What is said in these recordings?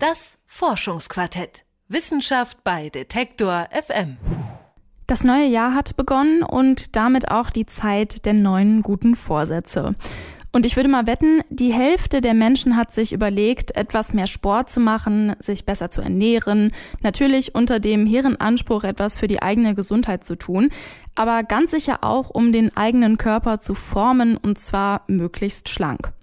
Das Forschungsquartett. Wissenschaft bei Detektor FM. Das neue Jahr hat begonnen und damit auch die Zeit der neuen guten Vorsätze. Und ich würde mal wetten, die Hälfte der Menschen hat sich überlegt, etwas mehr Sport zu machen, sich besser zu ernähren, natürlich unter dem hehren Anspruch, etwas für die eigene Gesundheit zu tun, aber ganz sicher auch, um den eigenen Körper zu formen und zwar möglichst schlank.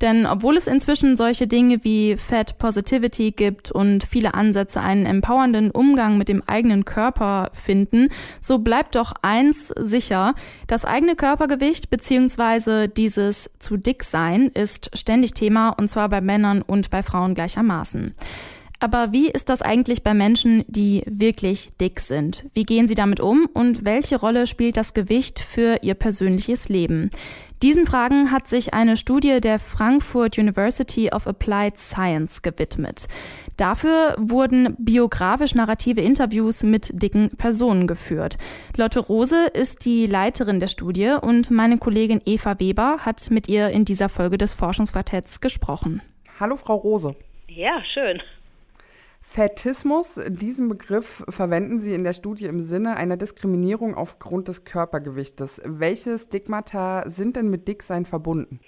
Denn obwohl es inzwischen solche Dinge wie Fat Positivity gibt und viele Ansätze einen empowernden Umgang mit dem eigenen Körper finden, so bleibt doch eins sicher, das eigene Körpergewicht bzw. dieses zu dick sein ist ständig Thema und zwar bei Männern und bei Frauen gleichermaßen. Aber wie ist das eigentlich bei Menschen, die wirklich dick sind? Wie gehen sie damit um und welche Rolle spielt das Gewicht für ihr persönliches Leben? Diesen Fragen hat sich eine Studie der Frankfurt University of Applied Science gewidmet. Dafür wurden biografisch narrative Interviews mit dicken Personen geführt. Lotte Rose ist die Leiterin der Studie und meine Kollegin Eva Weber hat mit ihr in dieser Folge des Forschungsquartetts gesprochen. Hallo Frau Rose. Ja, schön. Fetismus, diesen Begriff verwenden Sie in der Studie im Sinne einer Diskriminierung aufgrund des Körpergewichtes. Welche Stigmata sind denn mit Dicksein verbunden?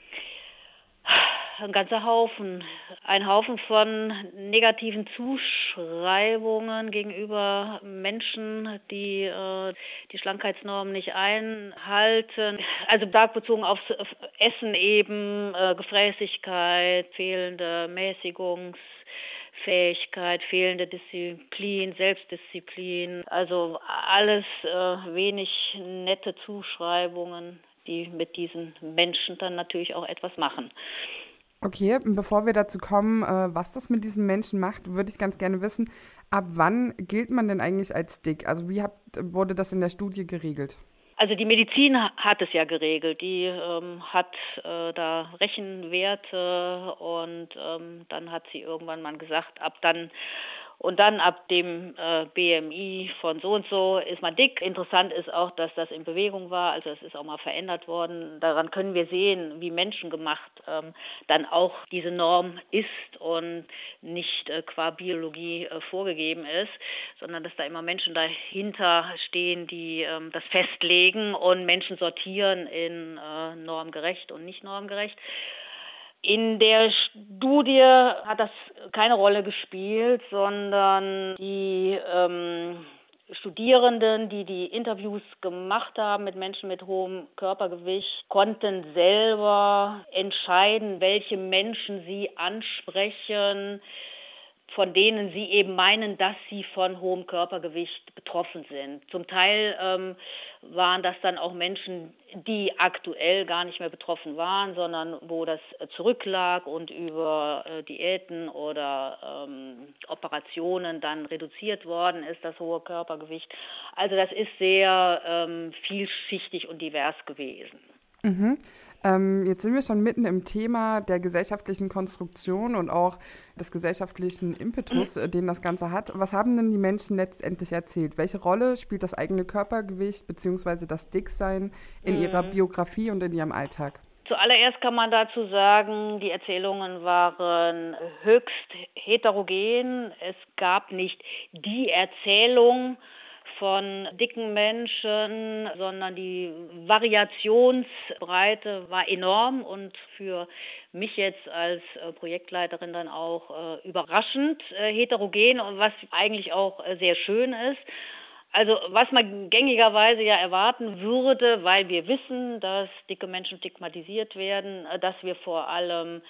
Ein ganzer Haufen. Ein Haufen von negativen Zuschreibungen gegenüber Menschen, die äh, die Schlankheitsnormen nicht einhalten. Also stark bezogen aufs Essen eben, äh, Gefräßigkeit, fehlende Mäßigungs- Fähigkeit, fehlende Disziplin, Selbstdisziplin, also alles äh, wenig nette Zuschreibungen, die mit diesen Menschen dann natürlich auch etwas machen. Okay, bevor wir dazu kommen, äh, was das mit diesen Menschen macht, würde ich ganz gerne wissen, ab wann gilt man denn eigentlich als dick? Also wie habt, wurde das in der Studie geregelt? Also die Medizin hat es ja geregelt. Die ähm, hat äh, da Rechenwerte und ähm, dann hat sie irgendwann mal gesagt, ab dann und dann ab dem äh, BMI von so und so ist man dick. Interessant ist auch, dass das in Bewegung war, also es ist auch mal verändert worden. Daran können wir sehen, wie menschengemacht ähm, dann auch diese Norm ist und nicht äh, qua Biologie äh, vorgegeben ist, sondern dass da immer Menschen dahinter stehen, die ähm, das festlegen und Menschen sortieren in äh, normgerecht und nicht normgerecht. In der Studie hat das keine Rolle gespielt, sondern die ähm, Studierenden, die die Interviews gemacht haben mit Menschen mit hohem Körpergewicht, konnten selber entscheiden, welche Menschen sie ansprechen, von denen sie eben meinen, dass sie von hohem Körpergewicht betroffen sind. Zum Teil ähm, waren das dann auch Menschen, die aktuell gar nicht mehr betroffen waren, sondern wo das zurücklag und über äh, Diäten oder ähm, Operationen dann reduziert worden ist, das hohe Körpergewicht. Also das ist sehr ähm, vielschichtig und divers gewesen. Mhm. Ähm, jetzt sind wir schon mitten im Thema der gesellschaftlichen Konstruktion und auch des gesellschaftlichen Impetus, mhm. den das Ganze hat. Was haben denn die Menschen letztendlich erzählt? Welche Rolle spielt das eigene Körpergewicht bzw. das Dicksein in mhm. ihrer Biografie und in ihrem Alltag? Zuallererst kann man dazu sagen, die Erzählungen waren höchst heterogen. Es gab nicht die Erzählung, von dicken Menschen, sondern die Variationsbreite war enorm und für mich jetzt als äh, Projektleiterin dann auch äh, überraschend äh, heterogen was eigentlich auch sehr schön ist. Also was man gängigerweise ja erwarten würde, weil wir wissen, dass dicke Menschen stigmatisiert werden, dass wir vor allem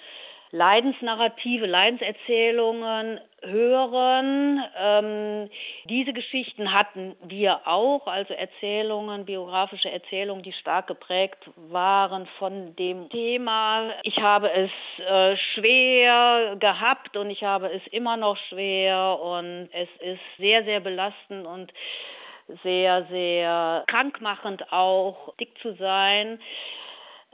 Leidensnarrative, Leidenserzählungen hören. Ähm, diese Geschichten hatten wir auch, also Erzählungen, biografische Erzählungen, die stark geprägt waren von dem Thema. Ich habe es äh, schwer gehabt und ich habe es immer noch schwer und es ist sehr, sehr belastend und sehr, sehr krankmachend auch, dick zu sein.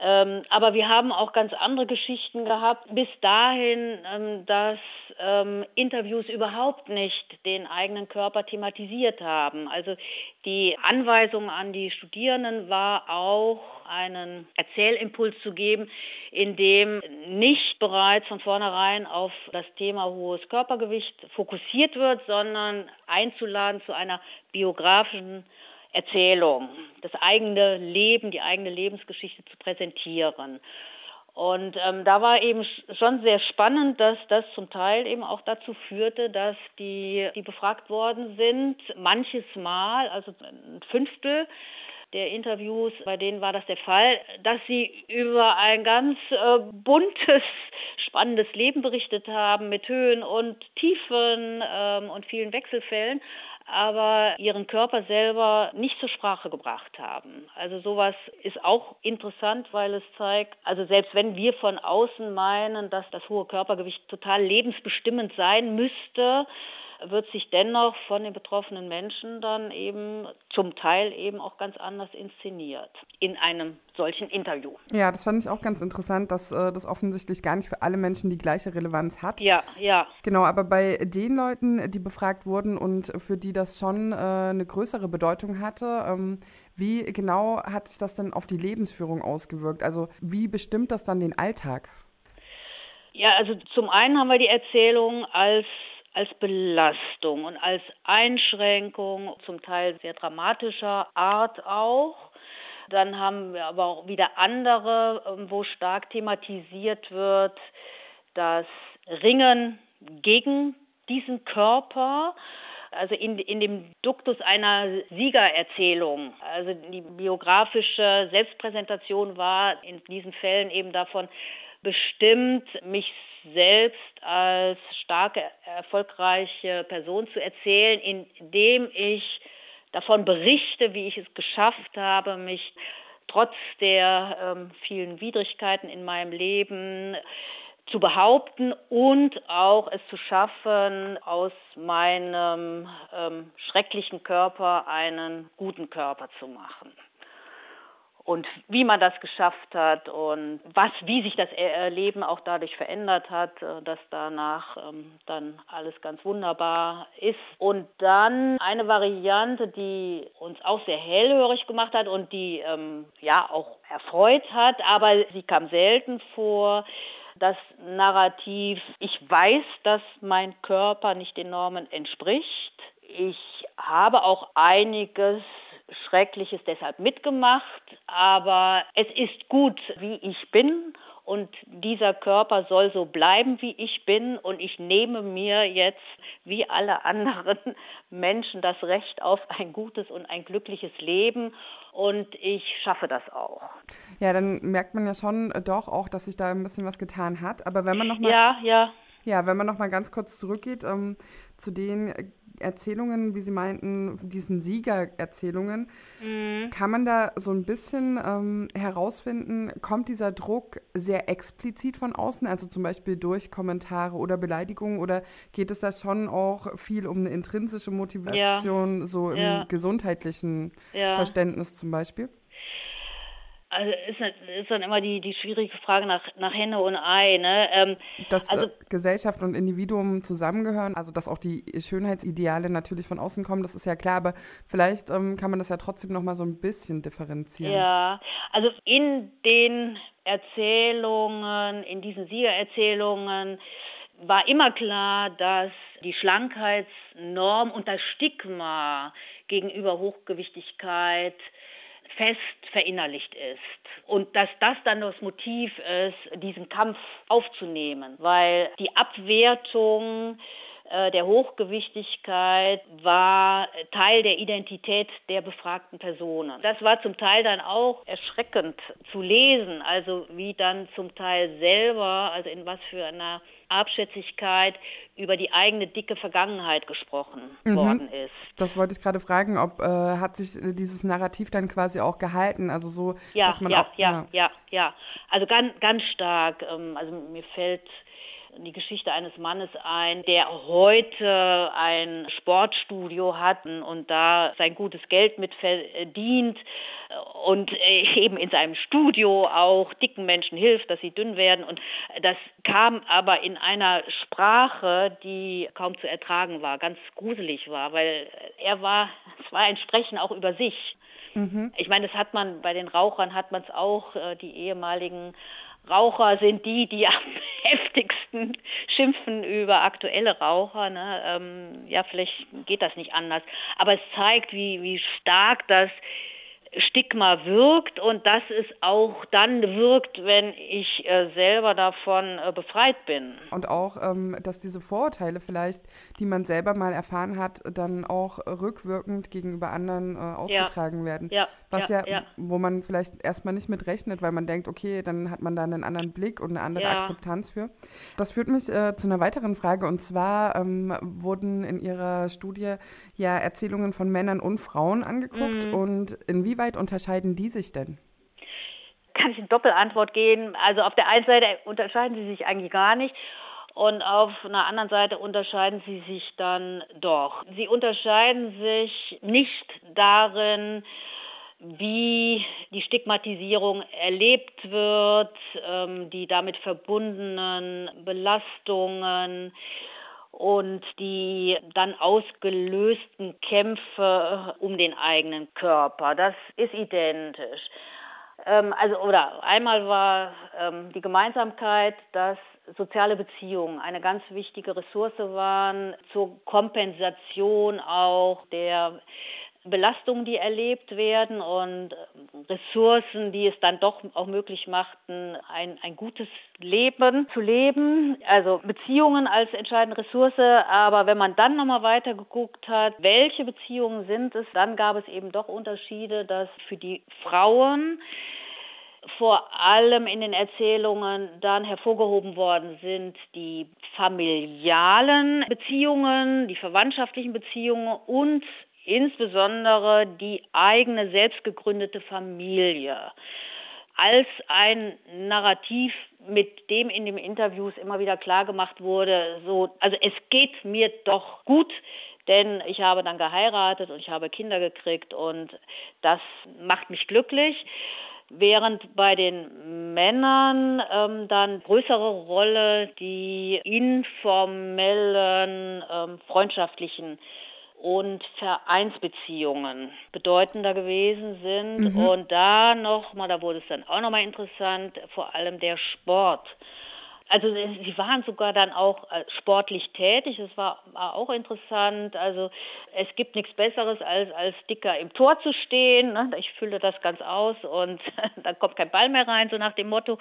Ähm, aber wir haben auch ganz andere Geschichten gehabt. Bis dahin, ähm, dass ähm, Interviews überhaupt nicht den eigenen Körper thematisiert haben. Also die Anweisung an die Studierenden war auch, einen Erzählimpuls zu geben, in dem nicht bereits von vornherein auf das Thema hohes Körpergewicht fokussiert wird, sondern einzuladen zu einer biografischen Erzählung, das eigene Leben, die eigene Lebensgeschichte zu präsentieren. Und ähm, da war eben schon sehr spannend, dass das zum Teil eben auch dazu führte, dass die, die befragt worden sind, manches Mal, also ein Fünftel der Interviews, bei denen war das der Fall, dass sie über ein ganz äh, buntes, spannendes Leben berichtet haben mit Höhen und Tiefen ähm, und vielen Wechselfällen aber ihren Körper selber nicht zur Sprache gebracht haben. Also sowas ist auch interessant, weil es zeigt, also selbst wenn wir von außen meinen, dass das hohe Körpergewicht total lebensbestimmend sein müsste, wird sich dennoch von den betroffenen Menschen dann eben zum Teil eben auch ganz anders inszeniert in einem solchen Interview. Ja, das fand ich auch ganz interessant, dass äh, das offensichtlich gar nicht für alle Menschen die gleiche Relevanz hat. Ja, ja. Genau, aber bei den Leuten, die befragt wurden und für die das schon äh, eine größere Bedeutung hatte, ähm, wie genau hat sich das denn auf die Lebensführung ausgewirkt? Also wie bestimmt das dann den Alltag? Ja, also zum einen haben wir die Erzählung als als Belastung und als Einschränkung, zum Teil sehr dramatischer Art auch. Dann haben wir aber auch wieder andere, ähm, wo stark thematisiert wird, das Ringen gegen diesen Körper, also in, in dem Duktus einer Siegererzählung. Also die biografische Selbstpräsentation war in diesen Fällen eben davon bestimmt, mich selbst als starke, erfolgreiche Person zu erzählen, indem ich davon berichte, wie ich es geschafft habe, mich trotz der ähm, vielen Widrigkeiten in meinem Leben zu behaupten und auch es zu schaffen, aus meinem ähm, schrecklichen Körper einen guten Körper zu machen und wie man das geschafft hat und was, wie sich das Leben auch dadurch verändert hat, äh, dass danach ähm, dann alles ganz wunderbar ist. Und dann eine Variante, die uns auch sehr hellhörig gemacht hat und die ähm, ja auch erfreut hat, aber sie kam selten vor, das Narrativ, ich weiß, dass mein Körper nicht den Normen entspricht. Ich habe auch einiges Schreckliches deshalb mitgemacht, aber es ist gut, wie ich bin und dieser Körper soll so bleiben, wie ich bin und ich nehme mir jetzt, wie alle anderen Menschen, das Recht auf ein gutes und ein glückliches Leben und ich schaffe das auch. Ja, dann merkt man ja schon doch auch, dass sich da ein bisschen was getan hat, aber wenn man noch mal Ja, ja. Ja, wenn man noch mal ganz kurz zurückgeht ähm, zu den Erzählungen, wie Sie meinten, diesen Siegererzählungen, mhm. kann man da so ein bisschen ähm, herausfinden, kommt dieser Druck sehr explizit von außen, also zum Beispiel durch Kommentare oder Beleidigungen, oder geht es da schon auch viel um eine intrinsische Motivation, ja. so im ja. gesundheitlichen ja. Verständnis zum Beispiel? Also ist, ist dann immer die, die schwierige Frage nach, nach Henne und Ei. Ne? Ähm, dass also, äh, Gesellschaft und Individuum zusammengehören, also dass auch die Schönheitsideale natürlich von außen kommen, das ist ja klar, aber vielleicht ähm, kann man das ja trotzdem noch mal so ein bisschen differenzieren. Ja, also in den Erzählungen, in diesen Siegererzählungen war immer klar, dass die Schlankheitsnorm und das Stigma gegenüber Hochgewichtigkeit fest verinnerlicht ist. Und dass das dann das Motiv ist, diesen Kampf aufzunehmen, weil die Abwertung äh, der Hochgewichtigkeit war Teil der Identität der befragten Personen. Das war zum Teil dann auch erschreckend zu lesen, also wie dann zum Teil selber, also in was für einer Abschätzigkeit über die eigene dicke Vergangenheit gesprochen mhm. worden ist. Das wollte ich gerade fragen, ob äh, hat sich dieses Narrativ dann quasi auch gehalten, also so, ja, dass man ja, auch ja, ja, ja, ja, also ganz, ganz stark. Ähm, also mir fällt die Geschichte eines Mannes ein, der heute ein Sportstudio hat und da sein gutes Geld mit verdient und eben in seinem Studio auch dicken Menschen hilft, dass sie dünn werden. Und das kam aber in einer Sprache, die kaum zu ertragen war, ganz gruselig war, weil er war, es war ein Sprechen auch über sich. Mhm. Ich meine, das hat man bei den Rauchern hat man es auch, äh, die ehemaligen Raucher sind die, die am heftigsten schimpfen über aktuelle Raucher. Ne? Ähm, ja, vielleicht geht das nicht anders. Aber es zeigt, wie, wie stark das Stigma wirkt und dass es auch dann wirkt, wenn ich äh, selber davon äh, befreit bin. Und auch, ähm, dass diese Vorurteile vielleicht, die man selber mal erfahren hat, dann auch rückwirkend gegenüber anderen äh, ausgetragen ja. werden. Ja. Was ja, ja, wo man vielleicht erstmal nicht mit rechnet, weil man denkt, okay, dann hat man da einen anderen Blick und eine andere. Akzeptanz für. Das führt mich zu einer weiteren Frage und zwar ähm, wurden in Ihrer Studie ja Erzählungen von Männern und Frauen angeguckt mhm. und inwieweit unterscheiden die sich denn? Kann ich in Doppelantwort gehen? Also auf der einen Seite unterscheiden sie sich eigentlich gar nicht. Und auf einer anderen Seite unterscheiden sie sich dann doch. Sie unterscheiden sich nicht darin, wie die Stigmatisierung erlebt wird, ähm, die damit verbundenen Belastungen und die dann ausgelösten Kämpfe um den eigenen Körper. Das ist identisch. Ähm, also, oder einmal war ähm, die Gemeinsamkeit, dass soziale Beziehungen eine ganz wichtige Ressource waren zur Kompensation auch der Belastungen, die erlebt werden und Ressourcen, die es dann doch auch möglich machten, ein, ein gutes Leben zu leben. Also Beziehungen als entscheidende Ressource, aber wenn man dann nochmal weiter geguckt hat, welche Beziehungen sind es, dann gab es eben doch Unterschiede, dass für die Frauen vor allem in den Erzählungen dann hervorgehoben worden sind die familialen Beziehungen, die verwandtschaftlichen Beziehungen und insbesondere die eigene selbst gegründete Familie als ein Narrativ, mit dem in den Interviews immer wieder klar gemacht wurde, so, also es geht mir doch gut, denn ich habe dann geheiratet und ich habe Kinder gekriegt und das macht mich glücklich. Während bei den Männern ähm, dann größere Rolle die informellen, ähm, freundschaftlichen und Vereinsbeziehungen bedeutender gewesen sind. Mhm. Und da nochmal, da wurde es dann auch nochmal interessant, vor allem der Sport. Also sie waren sogar dann auch äh, sportlich tätig, das war, war auch interessant. Also es gibt nichts Besseres, als als Dicker im Tor zu stehen. Ne? Ich fülle das ganz aus und dann kommt kein Ball mehr rein, so nach dem Motto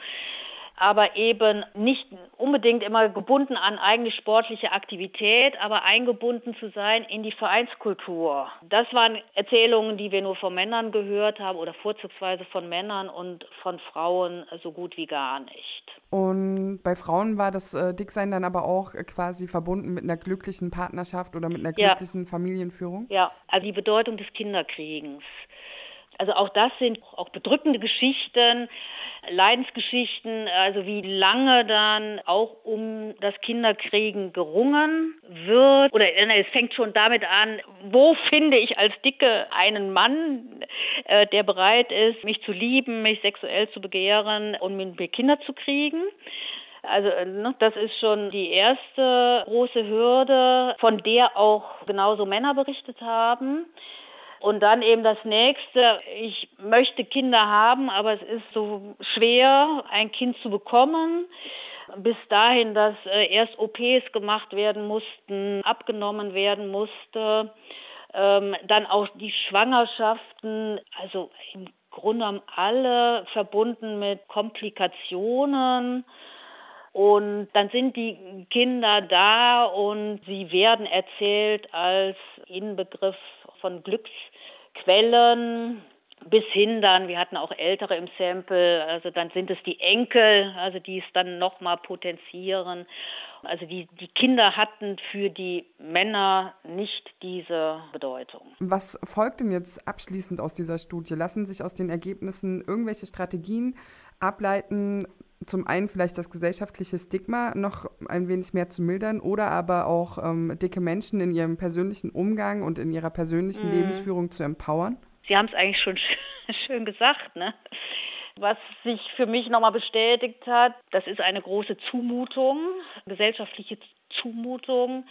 aber eben nicht unbedingt immer gebunden an eigene sportliche Aktivität, aber eingebunden zu sein in die Vereinskultur. Das waren Erzählungen, die wir nur von Männern gehört haben oder vorzugsweise von Männern und von Frauen so gut wie gar nicht. Und bei Frauen war das äh, Dicksein dann aber auch quasi verbunden mit einer glücklichen Partnerschaft oder mit einer glücklichen ja. Familienführung? Ja, also die Bedeutung des Kinderkriegens. Also auch das sind auch bedrückende Geschichten, Leidensgeschichten, also wie lange dann auch um das Kinderkriegen gerungen wird. Oder äh, es fängt schon damit an, wo finde ich als Dicke einen Mann, äh, der bereit ist, mich zu lieben, mich sexuell zu begehren und mit mir Kinder zu kriegen. Also äh, ne, das ist schon die erste große Hürde, von der auch genauso Männer berichtet haben. Und dann eben das nächste, ich möchte Kinder haben, aber es ist so schwer, ein Kind zu bekommen. Bis dahin, dass äh, erst OPs gemacht werden mussten, abgenommen werden musste. Ähm, dann auch die Schwangerschaften, also im Grunde alle verbunden mit Komplikationen. Und dann sind die Kinder da und sie werden erzählt als Inbegriff von Glücksquellen bis hin dann, wir hatten auch Ältere im Sample, also dann sind es die Enkel, also die es dann nochmal potenzieren. Also die, die Kinder hatten für die Männer nicht diese Bedeutung. Was folgt denn jetzt abschließend aus dieser Studie? Lassen sich aus den Ergebnissen irgendwelche Strategien ableiten, zum einen vielleicht das gesellschaftliche Stigma noch ein wenig mehr zu mildern oder aber auch ähm, dicke Menschen in ihrem persönlichen Umgang und in ihrer persönlichen mhm. Lebensführung zu empowern? Sie haben es eigentlich schon schön gesagt, ne? Was sich für mich nochmal bestätigt hat, das ist eine große Zumutung, gesellschaftliche Zumutung,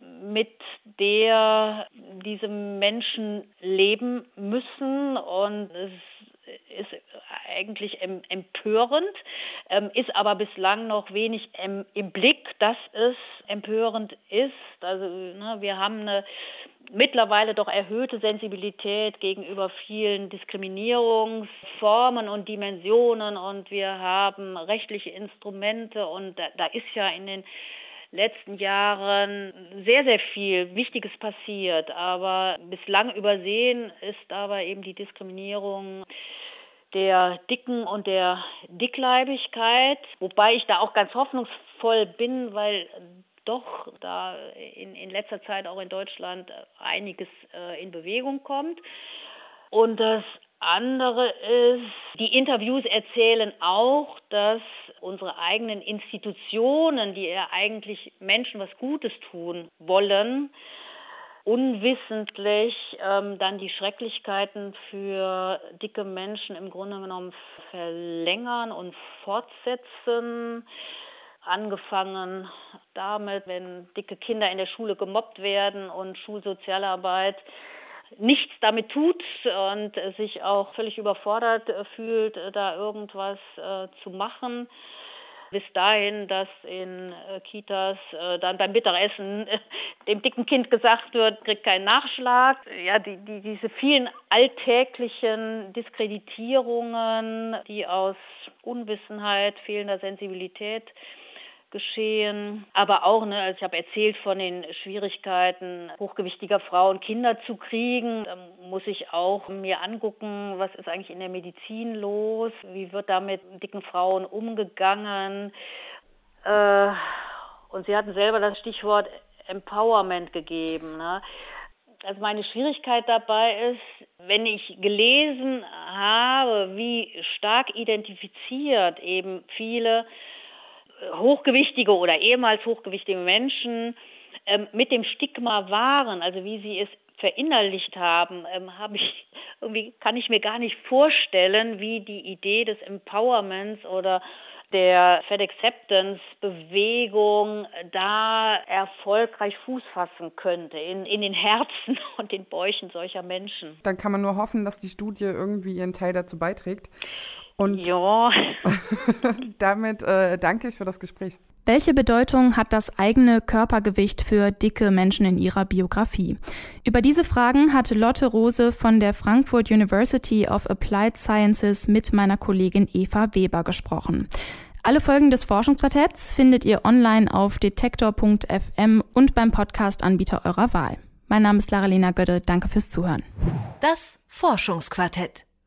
mit der diese Menschen leben müssen und es ist eigentlich empörend, ähm, ist aber bislang noch wenig im Blick, dass es empörend ist. Also ne, wir haben eine mittlerweile doch erhöhte Sensibilität gegenüber vielen Diskriminierungsformen und Dimensionen und wir haben rechtliche Instrumente und da, da ist ja in den letzten Jahren sehr, sehr viel Wichtiges passiert, aber bislang übersehen ist aber eben die Diskriminierung der Dicken und der Dickleibigkeit, wobei ich da auch ganz hoffnungsvoll bin, weil doch da in, in letzter Zeit auch in Deutschland einiges äh, in Bewegung kommt. Und das andere ist, die Interviews erzählen auch, dass unsere eigenen Institutionen, die ja eigentlich Menschen was Gutes tun wollen, unwissentlich ähm, dann die Schrecklichkeiten für dicke Menschen im Grunde genommen verlängern und fortsetzen. Angefangen damit, wenn dicke Kinder in der Schule gemobbt werden und Schulsozialarbeit nichts damit tut und sich auch völlig überfordert fühlt, da irgendwas äh, zu machen bis dahin, dass in äh, Kitas äh, dann beim Mittagessen äh, dem dicken Kind gesagt wird, kriegt keinen Nachschlag. Ja, die, die, diese vielen alltäglichen Diskreditierungen, die aus Unwissenheit, fehlender Sensibilität geschehen. Aber auch, ne, also ich habe erzählt von den Schwierigkeiten hochgewichtiger Frauen Kinder zu kriegen. Da muss ich auch mir angucken, was ist eigentlich in der Medizin los, wie wird da mit dicken Frauen umgegangen. Äh, und Sie hatten selber das Stichwort Empowerment gegeben. Ne? Also meine Schwierigkeit dabei ist, wenn ich gelesen habe, wie stark identifiziert eben viele hochgewichtige oder ehemals hochgewichtige Menschen ähm, mit dem Stigma waren, also wie sie es verinnerlicht haben, ähm, habe ich irgendwie kann ich mir gar nicht vorstellen, wie die Idee des Empowerments oder der Fed Acceptance Bewegung da erfolgreich Fuß fassen könnte in, in den Herzen und den Bäuchen solcher Menschen. Dann kann man nur hoffen, dass die Studie irgendwie ihren Teil dazu beiträgt. Und ja. damit äh, danke ich für das Gespräch. Welche Bedeutung hat das eigene Körpergewicht für dicke Menschen in ihrer Biografie? Über diese Fragen hat Lotte Rose von der Frankfurt University of Applied Sciences mit meiner Kollegin Eva Weber gesprochen. Alle Folgen des Forschungsquartetts findet ihr online auf detektor.fm und beim Podcast-Anbieter eurer Wahl. Mein Name ist Lara-Lena Gödde. Danke fürs Zuhören. Das Forschungsquartett.